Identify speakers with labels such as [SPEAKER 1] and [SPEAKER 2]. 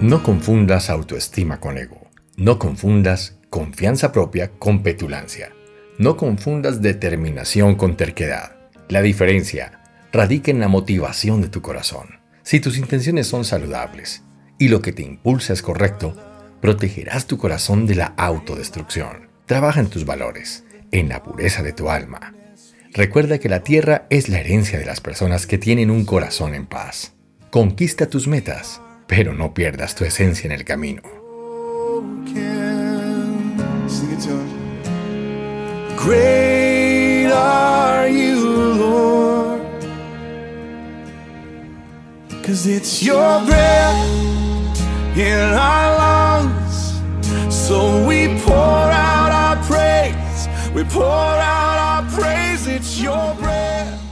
[SPEAKER 1] No confundas autoestima con ego. No confundas confianza propia con petulancia. No confundas determinación con terquedad. La diferencia radica en la motivación de tu corazón. Si tus intenciones son saludables y lo que te impulsa es correcto, protegerás tu corazón de la autodestrucción. Trabaja en tus valores, en la pureza de tu alma. Recuerda que la tierra es la herencia de las personas que tienen un corazón en paz. Conquista tus metas, pero no pierdas tu esencia en el camino.
[SPEAKER 2] Great are you, Lord. Cause it's your breath in our lungs. So we pour out our praise. We pour out our praise. It's your breath.